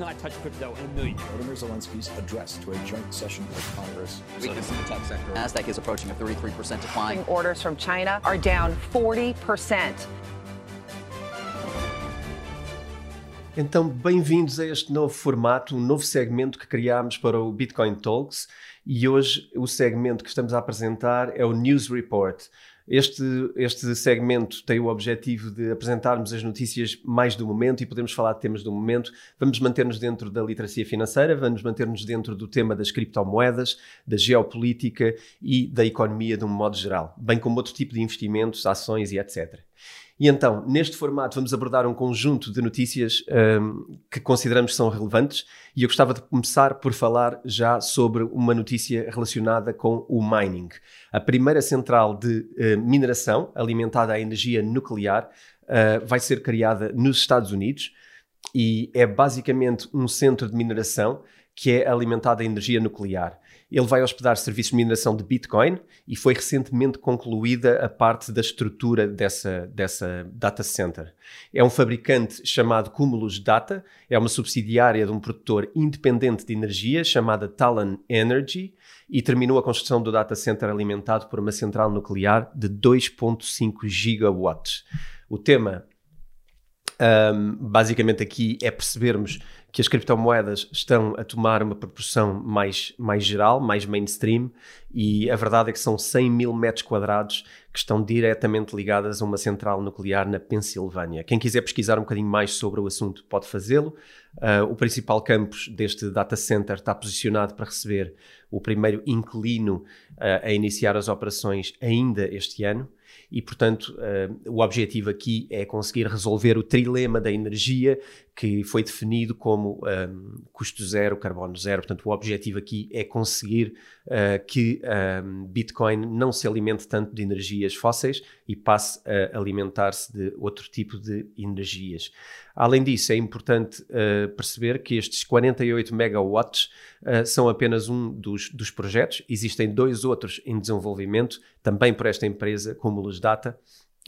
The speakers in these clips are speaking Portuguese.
not touch crypto in a million years. Vladimir Zelensky's address to a joint session of Congress. Weakness in the tech sector. NASDAQ is approaching a 33% decline. Orders from China are down 40%. Então, bem-vindos a este novo formato, um novo segmento que criámos para o Bitcoin Talks e hoje o segmento que estamos a apresentar é o News Report. Este, este segmento tem o objetivo de apresentarmos as notícias mais do momento e podemos falar de temas do momento. Vamos manter-nos dentro da literacia financeira, vamos manter-nos dentro do tema das criptomoedas, da geopolítica e da economia de um modo geral, bem como outro tipo de investimentos, ações e etc. E então, neste formato, vamos abordar um conjunto de notícias um, que consideramos são relevantes e eu gostava de começar por falar já sobre uma notícia relacionada com o mining. A primeira central de uh, mineração alimentada à energia nuclear uh, vai ser criada nos Estados Unidos e é basicamente um centro de mineração que é alimentado a energia nuclear. Ele vai hospedar serviços de mineração de Bitcoin e foi recentemente concluída a parte da estrutura dessa, dessa data center. É um fabricante chamado Cumulus Data, é uma subsidiária de um produtor independente de energia chamada Talon Energy e terminou a construção do data center alimentado por uma central nuclear de 2.5 gigawatts. O tema um, basicamente aqui é percebermos que as criptomoedas estão a tomar uma proporção mais, mais geral, mais mainstream, e a verdade é que são 100 mil metros quadrados que estão diretamente ligadas a uma central nuclear na Pensilvânia. Quem quiser pesquisar um bocadinho mais sobre o assunto pode fazê-lo. Uh, o principal campus deste data center está posicionado para receber o primeiro inquilino uh, a iniciar as operações ainda este ano e, portanto, uh, o objetivo aqui é conseguir resolver o trilema da energia que foi definido como um, custo zero, carbono zero. Portanto, o objetivo aqui é conseguir uh, que um, Bitcoin não se alimente tanto de energias fósseis e passe a alimentar-se de outro tipo de energias. Além disso, é importante uh, perceber que estes 48 megawatts uh, são apenas um dos, dos, projetos. Existem dois outros em desenvolvimento, também por esta empresa, como Luz Data,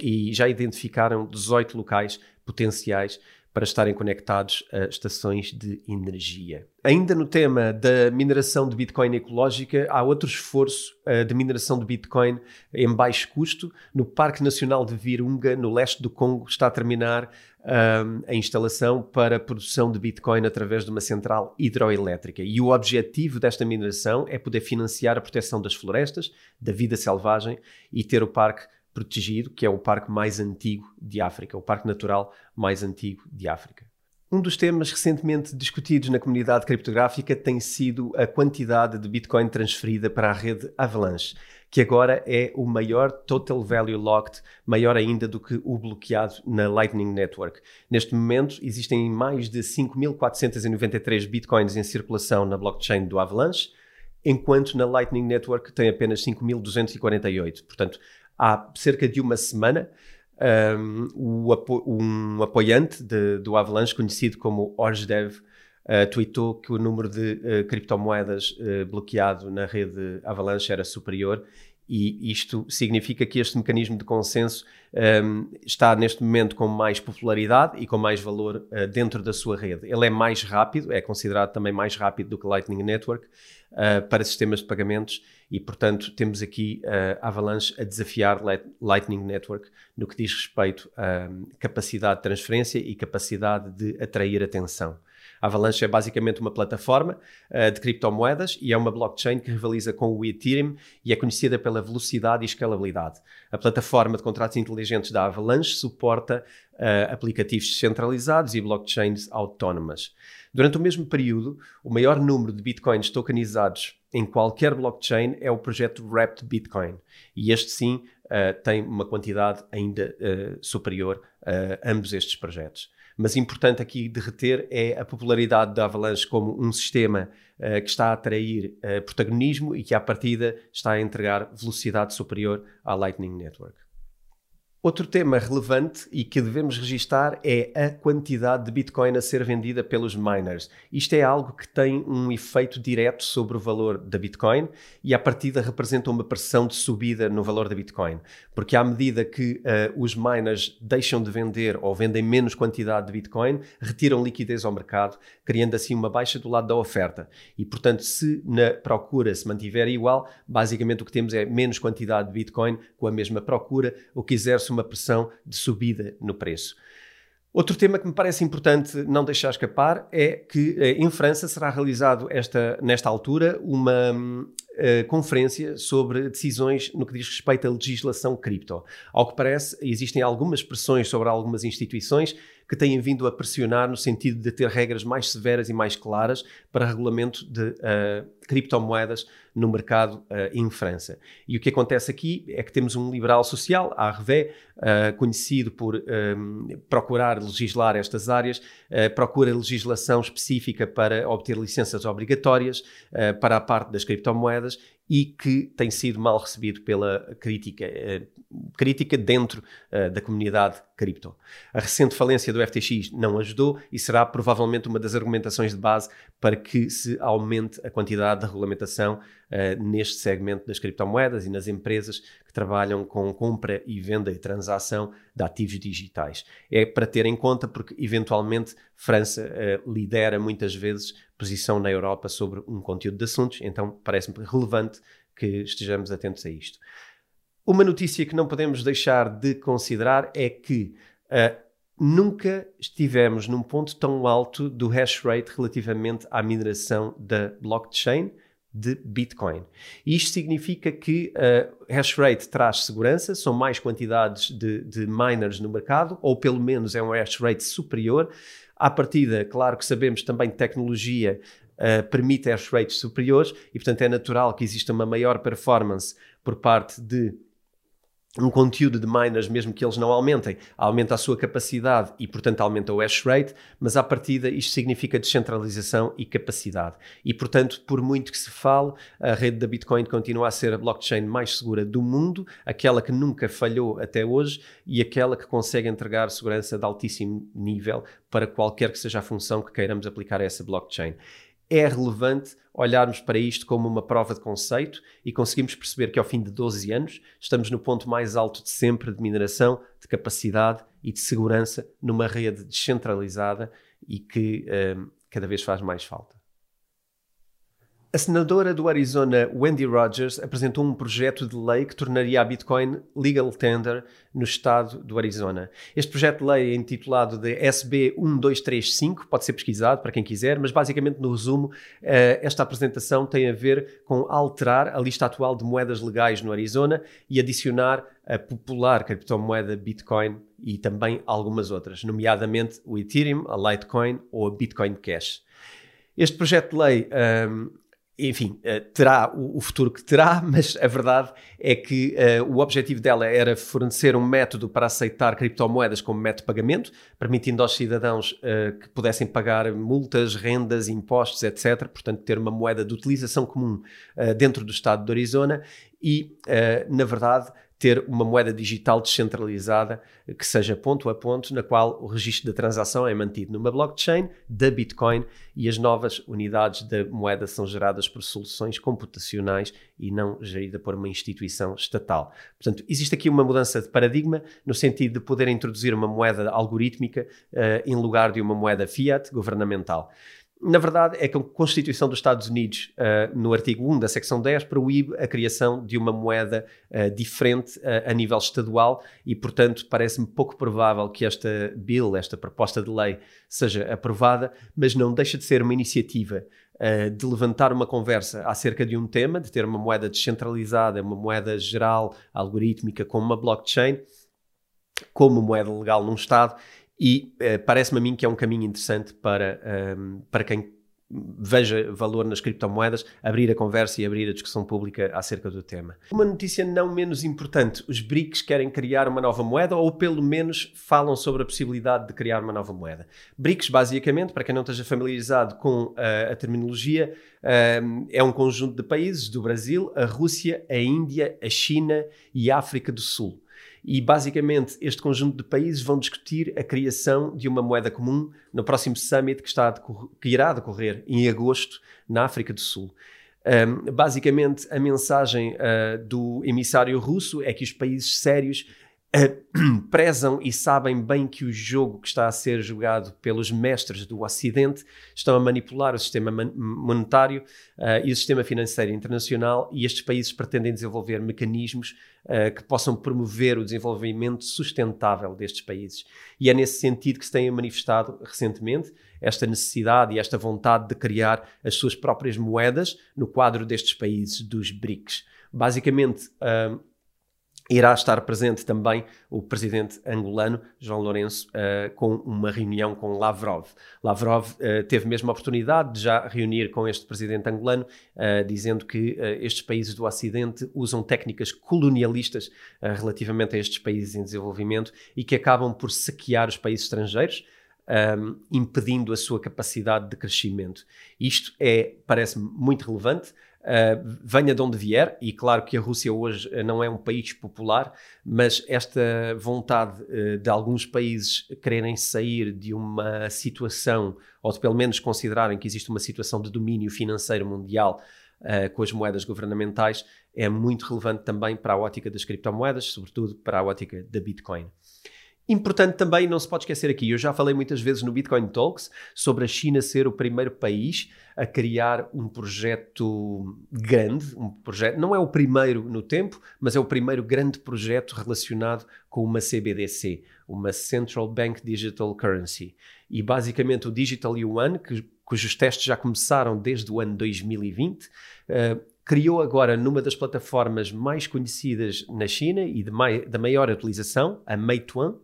e já identificaram 18 locais potenciais para estarem conectados a estações de energia. Ainda no tema da mineração de Bitcoin ecológica, há outro esforço uh, de mineração de Bitcoin em baixo custo. No Parque Nacional de Virunga, no leste do Congo, está a terminar uh, a instalação para a produção de Bitcoin através de uma central hidroelétrica. E o objetivo desta mineração é poder financiar a proteção das florestas, da vida selvagem e ter o parque protegido, que é o parque mais antigo de África, o parque natural mais antigo de África. Um dos temas recentemente discutidos na comunidade criptográfica tem sido a quantidade de Bitcoin transferida para a rede Avalanche, que agora é o maior total value locked, maior ainda do que o bloqueado na Lightning Network. Neste momento, existem mais de 5.493 Bitcoins em circulação na blockchain do Avalanche, enquanto na Lightning Network tem apenas 5.248. Portanto, há cerca de uma semana, um, apo um apoiante de, do Avalanche, conhecido como Orsdev, uh, tweetou que o número de uh, criptomoedas uh, bloqueado na rede Avalanche era superior e isto significa que este mecanismo de consenso um, está neste momento com mais popularidade e com mais valor uh, dentro da sua rede. Ele é mais rápido, é considerado também mais rápido do que Lightning Network uh, para sistemas de pagamentos e, portanto, temos aqui Avalanche a desafiar Lightning Network no que diz respeito à capacidade de transferência e capacidade de atrair atenção. A Avalanche é basicamente uma plataforma uh, de criptomoedas e é uma blockchain que rivaliza com o Ethereum e é conhecida pela velocidade e escalabilidade. A plataforma de contratos inteligentes da Avalanche suporta uh, aplicativos descentralizados e blockchains autónomas. Durante o mesmo período, o maior número de bitcoins tokenizados em qualquer blockchain é o projeto Wrapped Bitcoin. E este sim uh, tem uma quantidade ainda uh, superior a ambos estes projetos. Mas importante aqui de reter é a popularidade da Avalanche como um sistema uh, que está a atrair protagonismo e que, à partida, está a entregar velocidade superior à Lightning Network. Outro tema relevante e que devemos registar é a quantidade de Bitcoin a ser vendida pelos miners. Isto é algo que tem um efeito direto sobre o valor da Bitcoin e, à partida, representa uma pressão de subida no valor da Bitcoin. Porque, à medida que uh, os miners deixam de vender ou vendem menos quantidade de Bitcoin, retiram liquidez ao mercado, criando assim uma baixa do lado da oferta. E, portanto, se na procura se mantiver igual, basicamente o que temos é menos quantidade de Bitcoin com a mesma procura, o que exerce uma pressão de subida no preço. Outro tema que me parece importante não deixar escapar é que eh, em França será realizado esta, nesta altura uma uh, conferência sobre decisões no que diz respeito à legislação cripto. Ao que parece, existem algumas pressões sobre algumas instituições que têm vindo a pressionar no sentido de ter regras mais severas e mais claras para regulamento de uh, criptomoedas no mercado uh, em França. E o que acontece aqui é que temos um liberal social, a Arvé, uh, conhecido por um, procurar legislar estas áreas, procura legislação específica para obter licenças obrigatórias para a parte das criptomoedas e que tem sido mal recebido pela crítica, eh, crítica dentro eh, da comunidade cripto. A recente falência do FTX não ajudou e será provavelmente uma das argumentações de base para que se aumente a quantidade de regulamentação uh, neste segmento das criptomoedas e nas empresas que trabalham com compra e venda e transação de ativos digitais. É para ter em conta porque, eventualmente, França lidera muitas vezes posição na Europa sobre um conteúdo de assuntos, então parece-me relevante que estejamos atentos a isto. Uma notícia que não podemos deixar de considerar é que uh, nunca estivemos num ponto tão alto do hash rate relativamente à mineração da blockchain de Bitcoin. Isto significa que uh, hash rate traz segurança, são mais quantidades de, de, miners no mercado, ou pelo menos é um hash rate superior. À partida, claro que sabemos também que tecnologia uh, permite hash rates superiores e, portanto, é natural que exista uma maior performance por parte de um conteúdo de miners, mesmo que eles não aumentem, aumenta a sua capacidade e, portanto, aumenta o hash rate, mas à partida isto significa descentralização e capacidade. E, portanto, por muito que se fale, a rede da Bitcoin continua a ser a blockchain mais segura do mundo, aquela que nunca falhou até hoje e aquela que consegue entregar segurança de altíssimo nível para qualquer que seja a função que queiramos aplicar a essa blockchain é relevante olharmos para isto como uma prova de conceito e conseguimos perceber que ao fim de 12 anos estamos no ponto mais alto de sempre de mineração, de capacidade e de segurança numa rede descentralizada e que um, cada vez faz mais falta. A senadora do Arizona, Wendy Rogers, apresentou um projeto de lei que tornaria a Bitcoin legal tender no estado do Arizona. Este projeto de lei é intitulado de SB 1235, pode ser pesquisado para quem quiser, mas basicamente, no resumo, eh, esta apresentação tem a ver com alterar a lista atual de moedas legais no Arizona e adicionar a popular criptomoeda Bitcoin e também algumas outras, nomeadamente o Ethereum, a Litecoin ou a Bitcoin Cash. Este projeto de lei um, enfim, uh, terá o, futuro que terá, mas a verdade é que uh, o objetivo dela era fornecer um método para aceitar criptomoedas como método de pagamento, permitindo aos cidadãos uh, que pudessem pagar multas, rendas, impostos, etc. Portanto, ter uma moeda de utilização comum dentro do estado de Arizona e, na verdade, ter uma moeda digital descentralizada que seja ponto a ponto, na qual o registro da transação é mantido numa blockchain da Bitcoin e as novas unidades da moeda são geradas por soluções computacionais e não gerida por uma instituição estatal. Portanto, existe aqui uma mudança de paradigma no sentido de poder introduzir uma moeda algorítmica uh, em lugar de uma moeda fiat governamental na verdade, é que a Constituição dos Estados Unidos, uh, no artigo 1 da secção 10, proíbe a criação de uma moeda uh, diferente uh, a nível estadual e, portanto, parece-me pouco provável que esta bill, esta proposta de lei, seja aprovada, mas não deixa de ser uma iniciativa de levantar uma conversa acerca de um tema, de ter uma moeda descentralizada, uma moeda geral, algorítmica, como uma blockchain, como moeda legal num Estado e uh, parece-me a mim que é um caminho interessante para, um, ehm, para quem veja valor nas criptomoedas, abrir a conversa e abrir a discussão pública acerca do tema. Uma notícia não menos importante: os BRICS querem criar uma nova moeda ou pelo menos falam sobre a possibilidade de criar uma nova moeda. BRICS, basicamente, para quem não esteja familiarizado com uh, a terminologia, uh, é um conjunto de países do Brasil, a Rússia, a Índia, a China e a África do Sul. E basicamente este conjunto de países vão discutir a criação de uma moeda comum no próximo summit que, está que irá decorrer em agosto na África do Sul. Um, basicamente, a mensagem uh, do emissário russo é que os países sérios uh, prezam e sabem bem que o jogo que está a ser jogado pelos mestres do Ocidente estão a manipular o sistema monetário uh, e o sistema financeiro internacional e estes países pretendem desenvolver mecanismos uh, que possam promover o desenvolvimento sustentável destes países. E é nesse sentido que se tem manifestado recentemente esta necessidade e esta vontade de criar as suas próprias moedas no quadro destes países dos BRICS. Basicamente, uh, irá estar presente também o presidente angolano, João Lourenço, uh, com uma reunião com Lavrov. Lavrov uh, teve mesmo a oportunidade de já reunir com este presidente angolano, uh, dizendo que estes países do Ocidente usam técnicas colonialistas relativamente a estes países em desenvolvimento e que acabam por saquear os países estrangeiros. Um, impedindo a sua capacidade de crescimento. Isto é, parece-me muito relevante, Uh, venha de onde vier, e claro que a Rússia hoje eh, não é um país popular, mas esta vontade uh, de alguns países quererem sair de uma situação, ou de pelo menos considerarem que existe uma situação de domínio financeiro mundial uh, com as moedas governamentais, é muito relevante também para a ótica das criptomoedas, sobretudo para a ótica da Bitcoin. Importante também, não se pode esquecer aqui, eu já falei muitas vezes no Bitcoin Talks sobre a China ser o primeiro país a criar um projeto grande, um projeto, não é o primeiro no tempo, mas é o primeiro grande projeto relacionado com uma CBDC, uma Central Bank Digital Currency. E basicamente o Digital Yuan, que, cujos testes já começaram desde o ano 2020, uh, eh, criou agora numa das plataformas mais conhecidas na China e de mai, da maior utilização, a Meituan,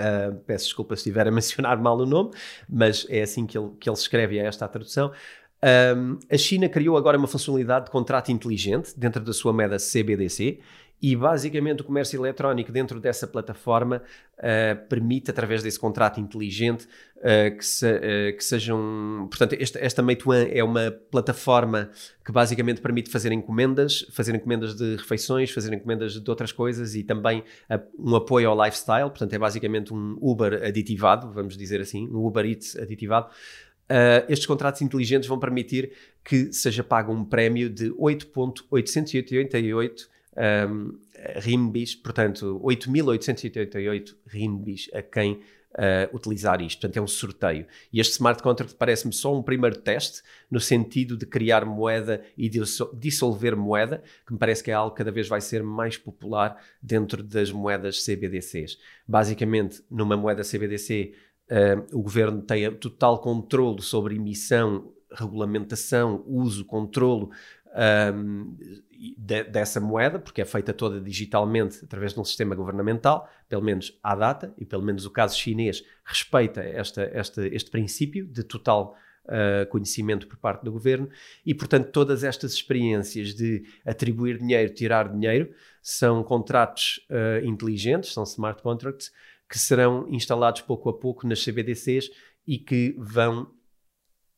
Uh, peço desculpa se estiver a mencionar mal o nome, mas é assim que ele, que ele escreve a esta tradução. Um, a China criou agora uma funcionalidade de contrato inteligente dentro da sua moeda CBDC e basicamente o comércio eletrónico dentro dessa plataforma uh, permite, através desse contrato inteligente, uh, que, se, uh, que, sejam. Portanto, esta, esta Meituan é uma plataforma que basicamente permite fazer encomendas, fazer encomendas de refeições, fazer encomendas de outras coisas e também um apoio ao lifestyle. Portanto, é basicamente um Uber aditivado, vamos dizer assim, um Uber Eats aditivado. Uh, estes contratos inteligentes vão permitir que seja pago um prémio de 8,888 um, RIMBIs, portanto 8.888 RIMBIs a quem uh, utilizar isto. Portanto, é um sorteio. E este smart contract parece-me só um primeiro teste no sentido de criar moeda e dissolver moeda, que me parece que é algo que cada vez vai ser mais popular dentro das moedas CBDCs. Basicamente, numa moeda CBDC, uh, o governo tem total controle sobre emissão, regulamentação, uso, controlo um, de, dessa moeda, porque é feita toda digitalmente através de um sistema governamental, pelo menos à data, e pelo menos o caso chinês respeita esta, esta, este princípio de total uh, conhecimento por parte do governo, e portanto todas estas experiências de atribuir dinheiro, tirar dinheiro, são contratos uh, inteligentes, são smart contracts, que serão instalados pouco a pouco nas CBDCs e que vão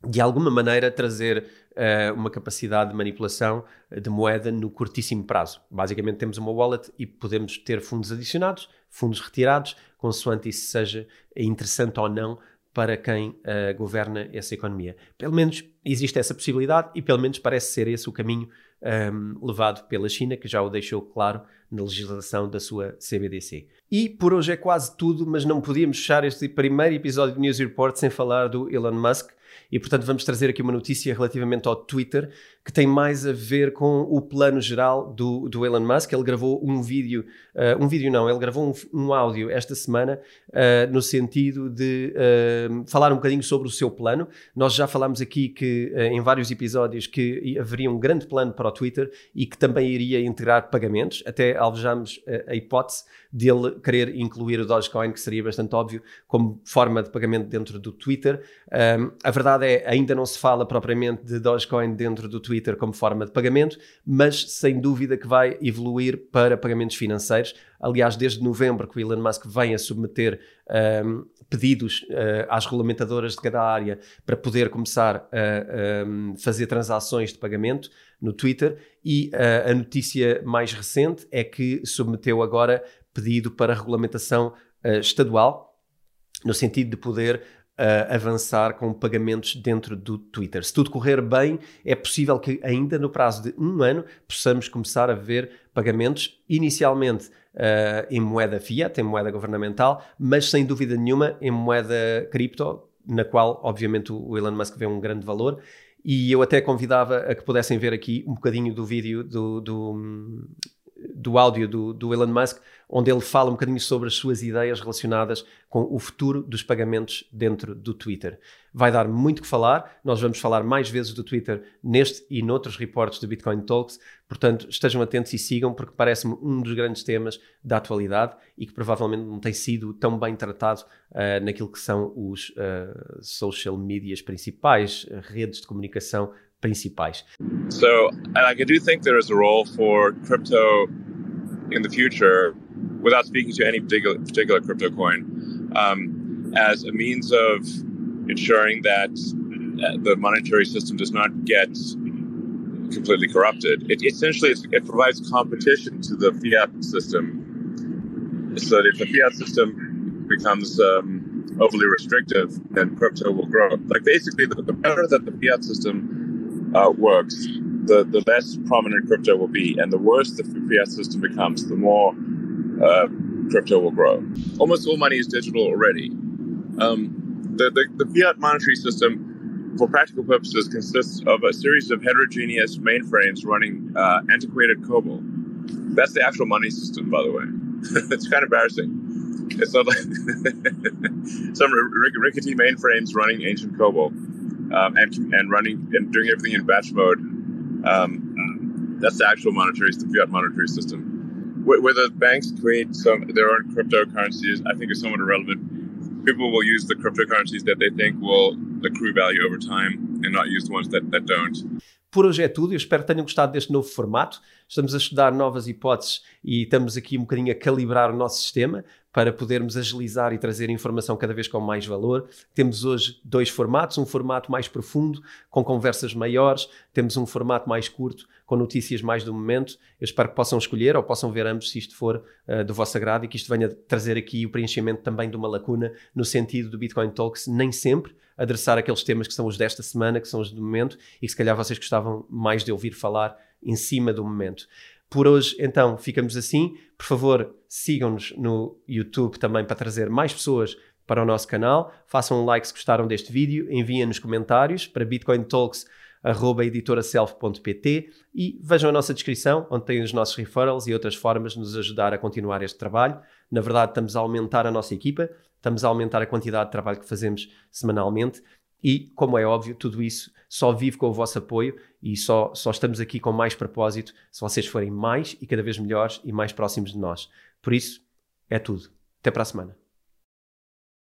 de alguma maneira trazer uh, uma capacidade de manipulação de moeda no curtíssimo prazo. Basicamente temos uma wallet e podemos ter fundos adicionados, fundos retirados, consoante isso seja interessante ou não para quem uh, governa essa economia. Pelo menos existe essa possibilidade e pelo menos parece ser esse o caminho um, ehm, levado pela China, que já o deixou claro na legislação da sua CBDC. E por hoje é quase tudo, mas não podíamos fechar este primeiro episódio de News Report sem falar do Elon Musk, e portanto vamos trazer aqui uma notícia relativamente ao Twitter que tem mais a ver com o plano geral do, do Elon Musk. Ele gravou um vídeo, uh, um vídeo não, ele gravou um, um áudio esta semana uh, no sentido de uh, falar um bocadinho sobre o seu plano. Nós já falámos aqui que em vários episódios que haveria um grande plano para o Twitter e que também iria integrar pagamentos. Até alvejamos a hipótese dele querer incluir o Dogecoin, que seria bastante óbvio, como forma de pagamento dentro do Twitter. Um, a verdade é, ainda não se fala propriamente de Dogecoin dentro do Twitter como forma de pagamento, mas sem dúvida que vai evoluir para pagamentos financeiros. Aliás, desde novembro que o Elon Musk vem a submeter um, pedidos uh, às regulamentadoras de cada área para poder começar a um, fazer transações de pagamento no Twitter e uh, a notícia mais recente é que submeteu agora pedido para regulamentação uh, estadual, no sentido de poder uh, avançar com pagamentos dentro do Twitter. Se tudo correr bem, é possível que ainda no prazo de um ano possamos começar a ver pagamentos inicialmente uh, em moeda fiat, em moeda governamental, mas sem dúvida nenhuma em moeda cripto, na qual obviamente o Elon Musk vê um grande valor. E eu até convidava a que pudessem ver aqui um bocadinho do vídeo do, do, do áudio do, do, Elon Musk, onde ele fala um bocadinho sobre as suas ideias relacionadas com o futuro dos pagamentos dentro do Twitter. Vai dar muito que falar, nós vamos falar mais vezes do Twitter neste e noutros reportes do Bitcoin Talks, portanto estejam atentos e sigam, porque parece-me um dos grandes temas da atualidade e que provavelmente não tem sido tão bem tratado uh, naquilo que são os uh, social medias principais, redes de comunicação principais. So, like, I do think there is a role for crypto in the future, without speaking to any particular, particular crypto coin, um, as a means of ensuring that uh, the monetary system does not get completely corrupted. It essentially it provides competition to the fiat system, so that if the fiat system becomes um, overly restrictive, then crypto will grow. Like basically, the, the better that the fiat system uh, works, the, the less prominent crypto will be. And the worse the fiat system becomes, the more uh, crypto will grow. Almost all money is digital already. Um, the, the, the fiat monetary system, for practical purposes, consists of a series of heterogeneous mainframes running uh, antiquated COBOL. That's the actual money system, by the way. it's kind of embarrassing. It's not like some rickety mainframes running ancient COBOL um, and and running and doing everything in batch mode. Um, that's the actual monetary, the fiat monetary system. Whether banks create some their own cryptocurrencies, I think is somewhat irrelevant. People will use the cryptocurrencies that they think will accrue value over time and not use the ones that, that don't. Por hoje é tudo. Eu espero que tenham gostado deste novo formato. Estamos a estudar novas hipóteses e estamos aqui um bocadinho a calibrar o nosso sistema para podermos agilizar e trazer informação cada vez com mais valor. Temos hoje dois formatos, um formato mais profundo, com conversas maiores, temos um formato mais curto, com notícias mais do momento. Eu espero que possam escolher ou possam ver ambos se isto for uh, do vosso agrado e que isto venha trazer aqui o preenchimento também de uma lacuna no sentido do Bitcoin Talks, nem sempre adressar aqueles temas que são os desta semana, que são os do momento e que se calhar vocês gostavam mais de ouvir falar em cima do momento. Por hoje, então, ficamos assim. Por favor, sigam-nos no YouTube também para trazer mais pessoas para o nosso canal. Façam um like se gostaram deste vídeo, enviem nos comentários para bitcointalks.editoraself.pt e vejam a nossa descrição, onde tem os nossos referrals e outras formas de nos ajudar a continuar este trabalho. Na verdade, estamos a aumentar a nossa equipa, estamos a aumentar a quantidade de trabalho que fazemos semanalmente e, como é óbvio, tudo isso só vive com o vosso apoio e só, só estamos aqui com mais propósito se vocês forem mais e cada vez melhores e mais próximos de nós. Por isso, é tudo. Até para a semana.